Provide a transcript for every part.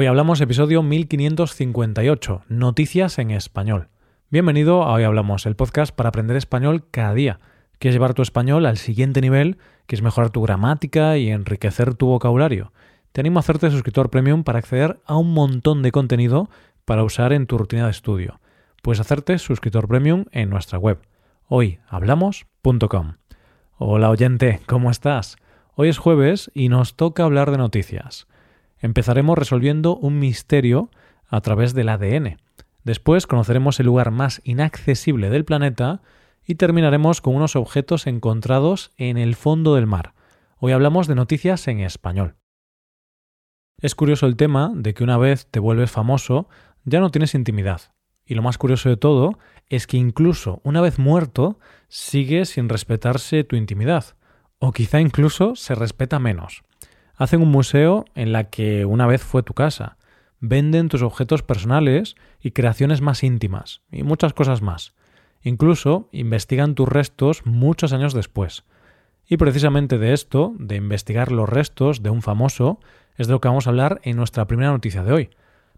Hoy hablamos episodio 1558, Noticias en Español. Bienvenido a Hoy Hablamos, el podcast para aprender español cada día. ¿Quieres llevar tu español al siguiente nivel? ¿Quieres mejorar tu gramática y enriquecer tu vocabulario? Te animo a hacerte suscriptor premium para acceder a un montón de contenido para usar en tu rutina de estudio. Puedes hacerte suscriptor premium en nuestra web, hoyhablamos.com. Hola oyente, ¿cómo estás? Hoy es jueves y nos toca hablar de noticias empezaremos resolviendo un misterio a través del ADN. Después conoceremos el lugar más inaccesible del planeta y terminaremos con unos objetos encontrados en el fondo del mar. Hoy hablamos de noticias en español. Es curioso el tema de que una vez te vuelves famoso ya no tienes intimidad. Y lo más curioso de todo es que incluso una vez muerto sigue sin respetarse tu intimidad. O quizá incluso se respeta menos. Hacen un museo en la que una vez fue tu casa. Venden tus objetos personales y creaciones más íntimas, y muchas cosas más. Incluso investigan tus restos muchos años después. Y precisamente de esto, de investigar los restos de un famoso, es de lo que vamos a hablar en nuestra primera noticia de hoy.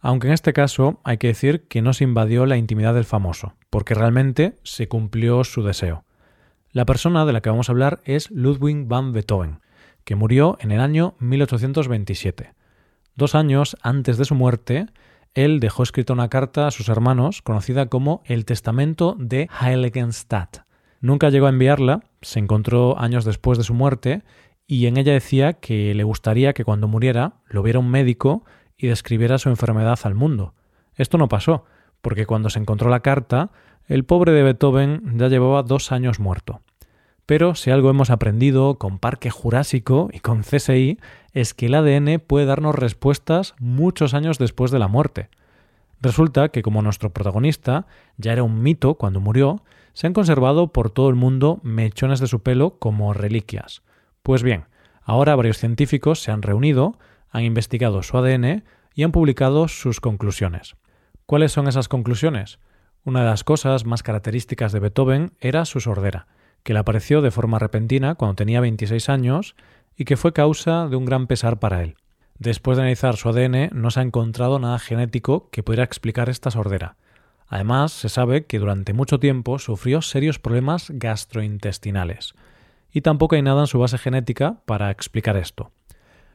Aunque en este caso hay que decir que no se invadió la intimidad del famoso, porque realmente se cumplió su deseo. La persona de la que vamos a hablar es Ludwig van Beethoven, que murió en el año 1827. Dos años antes de su muerte, él dejó escrita una carta a sus hermanos conocida como el Testamento de Heiligenstadt. Nunca llegó a enviarla, se encontró años después de su muerte, y en ella decía que le gustaría que cuando muriera lo viera un médico y describiera su enfermedad al mundo. Esto no pasó, porque cuando se encontró la carta, el pobre de Beethoven ya llevaba dos años muerto. Pero si algo hemos aprendido con Parque Jurásico y con CSI es que el ADN puede darnos respuestas muchos años después de la muerte. Resulta que como nuestro protagonista ya era un mito cuando murió, se han conservado por todo el mundo mechones de su pelo como reliquias. Pues bien, ahora varios científicos se han reunido, han investigado su ADN y han publicado sus conclusiones. ¿Cuáles son esas conclusiones? Una de las cosas más características de Beethoven era su sordera que le apareció de forma repentina cuando tenía 26 años y que fue causa de un gran pesar para él. Después de analizar su ADN, no se ha encontrado nada genético que pudiera explicar esta sordera. Además, se sabe que durante mucho tiempo sufrió serios problemas gastrointestinales. Y tampoco hay nada en su base genética para explicar esto.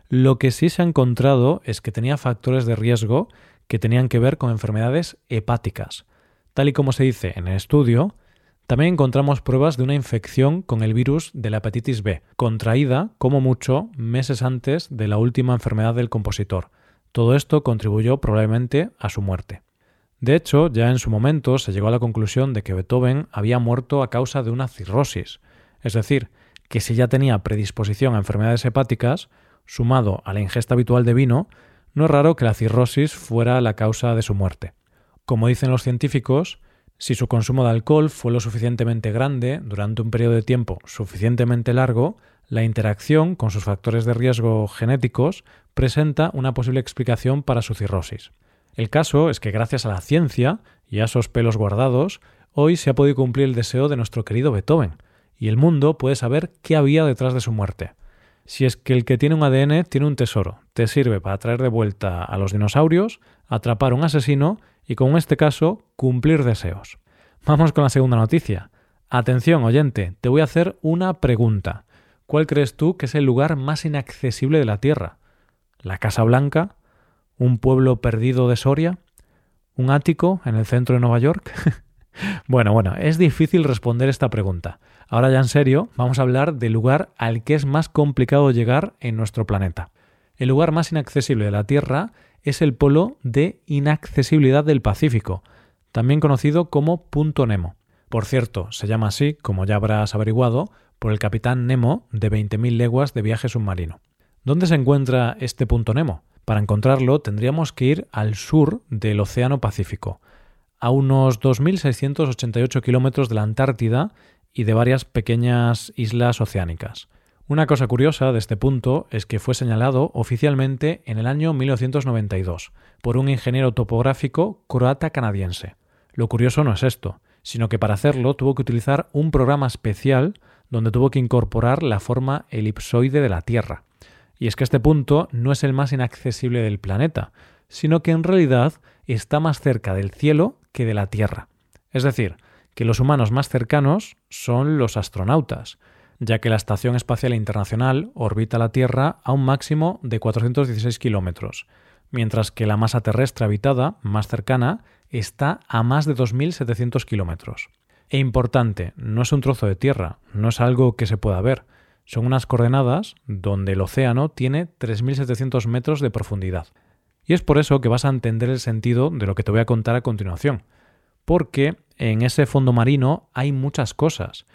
Lo que sí se ha encontrado es que tenía factores de riesgo que tenían que ver con enfermedades hepáticas. Tal y como se dice en el estudio, también encontramos pruebas de una infección con el virus de la hepatitis B, contraída, como mucho, meses antes de la última enfermedad del compositor. Todo esto contribuyó probablemente a su muerte. De hecho, ya en su momento se llegó a la conclusión de que Beethoven había muerto a causa de una cirrosis, es decir, que si ya tenía predisposición a enfermedades hepáticas, sumado a la ingesta habitual de vino, no es raro que la cirrosis fuera la causa de su muerte. Como dicen los científicos, si su consumo de alcohol fue lo suficientemente grande durante un periodo de tiempo suficientemente largo, la interacción con sus factores de riesgo genéticos presenta una posible explicación para su cirrosis. El caso es que gracias a la ciencia y a esos pelos guardados, hoy se ha podido cumplir el deseo de nuestro querido Beethoven, y el mundo puede saber qué había detrás de su muerte. Si es que el que tiene un ADN tiene un tesoro, te sirve para traer de vuelta a los dinosaurios, atrapar un asesino y con este caso cumplir deseos. Vamos con la segunda noticia. Atención, oyente, te voy a hacer una pregunta. ¿Cuál crees tú que es el lugar más inaccesible de la Tierra? ¿La Casa Blanca? ¿Un pueblo perdido de Soria? ¿Un ático en el centro de Nueva York? bueno, bueno, es difícil responder esta pregunta. Ahora ya en serio, vamos a hablar del lugar al que es más complicado llegar en nuestro planeta. El lugar más inaccesible de la Tierra es el polo de inaccesibilidad del Pacífico, también conocido como Punto Nemo. Por cierto, se llama así, como ya habrás averiguado, por el capitán Nemo de 20.000 leguas de viaje submarino. ¿Dónde se encuentra este punto Nemo? Para encontrarlo tendríamos que ir al sur del Océano Pacífico, a unos 2.688 kilómetros de la Antártida y de varias pequeñas islas oceánicas. Una cosa curiosa de este punto es que fue señalado oficialmente en el año 1992 por un ingeniero topográfico croata-canadiense. Lo curioso no es esto, sino que para hacerlo tuvo que utilizar un programa especial donde tuvo que incorporar la forma elipsoide de la Tierra. Y es que este punto no es el más inaccesible del planeta, sino que en realidad está más cerca del cielo que de la Tierra. Es decir, que los humanos más cercanos son los astronautas, ya que la Estación Espacial Internacional orbita la Tierra a un máximo de 416 kilómetros, mientras que la masa terrestre habitada, más cercana, está a más de 2.700 kilómetros. E importante, no es un trozo de tierra, no es algo que se pueda ver, son unas coordenadas donde el océano tiene 3.700 metros de profundidad. Y es por eso que vas a entender el sentido de lo que te voy a contar a continuación, porque en ese fondo marino hay muchas cosas,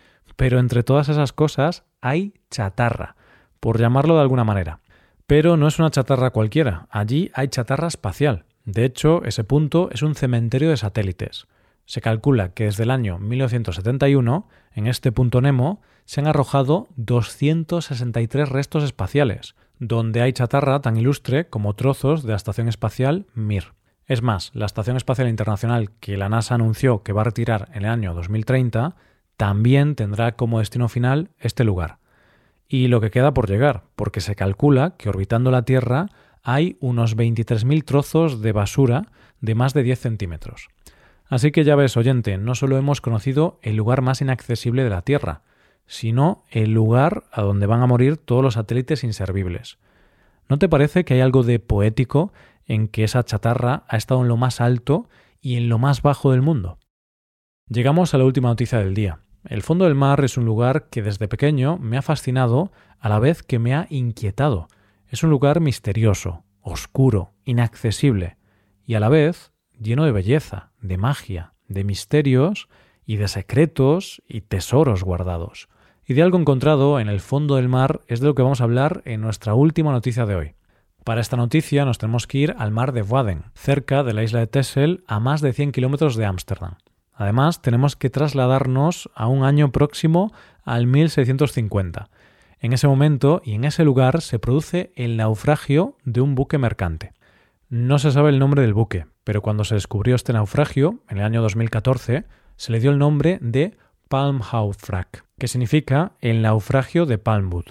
pero entre todas esas cosas hay chatarra, por llamarlo de alguna manera. Pero no es una chatarra cualquiera, allí hay chatarra espacial. De hecho, ese punto es un cementerio de satélites. Se calcula que desde el año 1971, en este punto Nemo, se han arrojado 263 restos espaciales, donde hay chatarra tan ilustre como trozos de la Estación Espacial Mir. Es más, la Estación Espacial Internacional que la NASA anunció que va a retirar en el año 2030 también tendrá como destino final este lugar. Y lo que queda por llegar, porque se calcula que orbitando la Tierra hay unos 23.000 trozos de basura de más de 10 centímetros. Así que ya ves, oyente, no solo hemos conocido el lugar más inaccesible de la Tierra, sino el lugar a donde van a morir todos los satélites inservibles. ¿No te parece que hay algo de poético en que esa chatarra ha estado en lo más alto y en lo más bajo del mundo? Llegamos a la última noticia del día. El fondo del mar es un lugar que desde pequeño me ha fascinado a la vez que me ha inquietado. Es un lugar misterioso, oscuro, inaccesible y a la vez lleno de belleza, de magia, de misterios y de secretos y tesoros guardados. Y de algo encontrado en el fondo del mar es de lo que vamos a hablar en nuestra última noticia de hoy. Para esta noticia nos tenemos que ir al mar de Waden, cerca de la isla de Texel, a más de 100 kilómetros de Ámsterdam. Además, tenemos que trasladarnos a un año próximo al 1650. En ese momento y en ese lugar se produce el naufragio de un buque mercante. No se sabe el nombre del buque, pero cuando se descubrió este naufragio, en el año 2014, se le dio el nombre de Palmhaufrag, que significa el naufragio de Palmwood.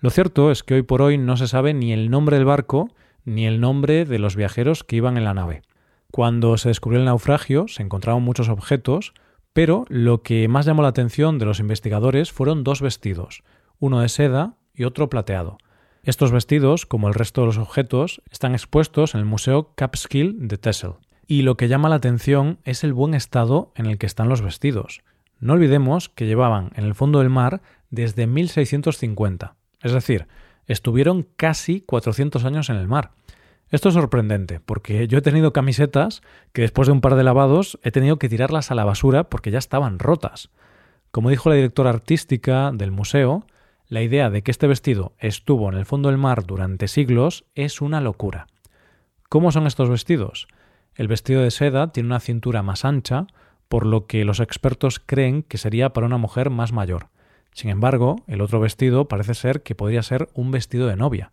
Lo cierto es que hoy por hoy no se sabe ni el nombre del barco ni el nombre de los viajeros que iban en la nave. Cuando se descubrió el naufragio se encontraron muchos objetos, pero lo que más llamó la atención de los investigadores fueron dos vestidos, uno de seda y otro plateado. Estos vestidos, como el resto de los objetos, están expuestos en el Museo Capskill de Texel y lo que llama la atención es el buen estado en el que están los vestidos. No olvidemos que llevaban en el fondo del mar desde 1650, es decir, estuvieron casi 400 años en el mar. Esto es sorprendente, porque yo he tenido camisetas que después de un par de lavados he tenido que tirarlas a la basura porque ya estaban rotas. Como dijo la directora artística del museo, la idea de que este vestido estuvo en el fondo del mar durante siglos es una locura. ¿Cómo son estos vestidos? El vestido de seda tiene una cintura más ancha, por lo que los expertos creen que sería para una mujer más mayor. Sin embargo, el otro vestido parece ser que podría ser un vestido de novia.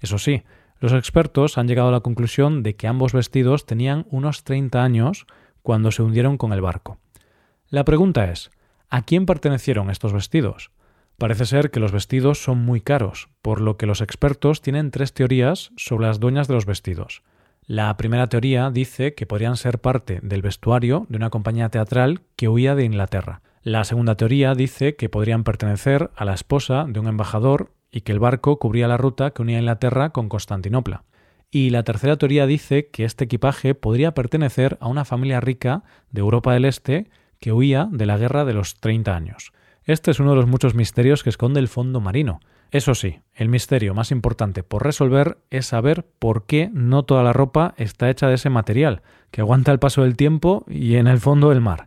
Eso sí, los expertos han llegado a la conclusión de que ambos vestidos tenían unos 30 años cuando se hundieron con el barco. La pregunta es, ¿a quién pertenecieron estos vestidos? Parece ser que los vestidos son muy caros, por lo que los expertos tienen tres teorías sobre las dueñas de los vestidos. La primera teoría dice que podrían ser parte del vestuario de una compañía teatral que huía de Inglaterra. La segunda teoría dice que podrían pertenecer a la esposa de un embajador y que el barco cubría la ruta que unía Inglaterra con Constantinopla. Y la tercera teoría dice que este equipaje podría pertenecer a una familia rica de Europa del Este que huía de la guerra de los 30 años. Este es uno de los muchos misterios que esconde el fondo marino, eso sí, el misterio más importante por resolver es saber por qué no toda la ropa está hecha de ese material, que aguanta el paso del tiempo y en el fondo del mar.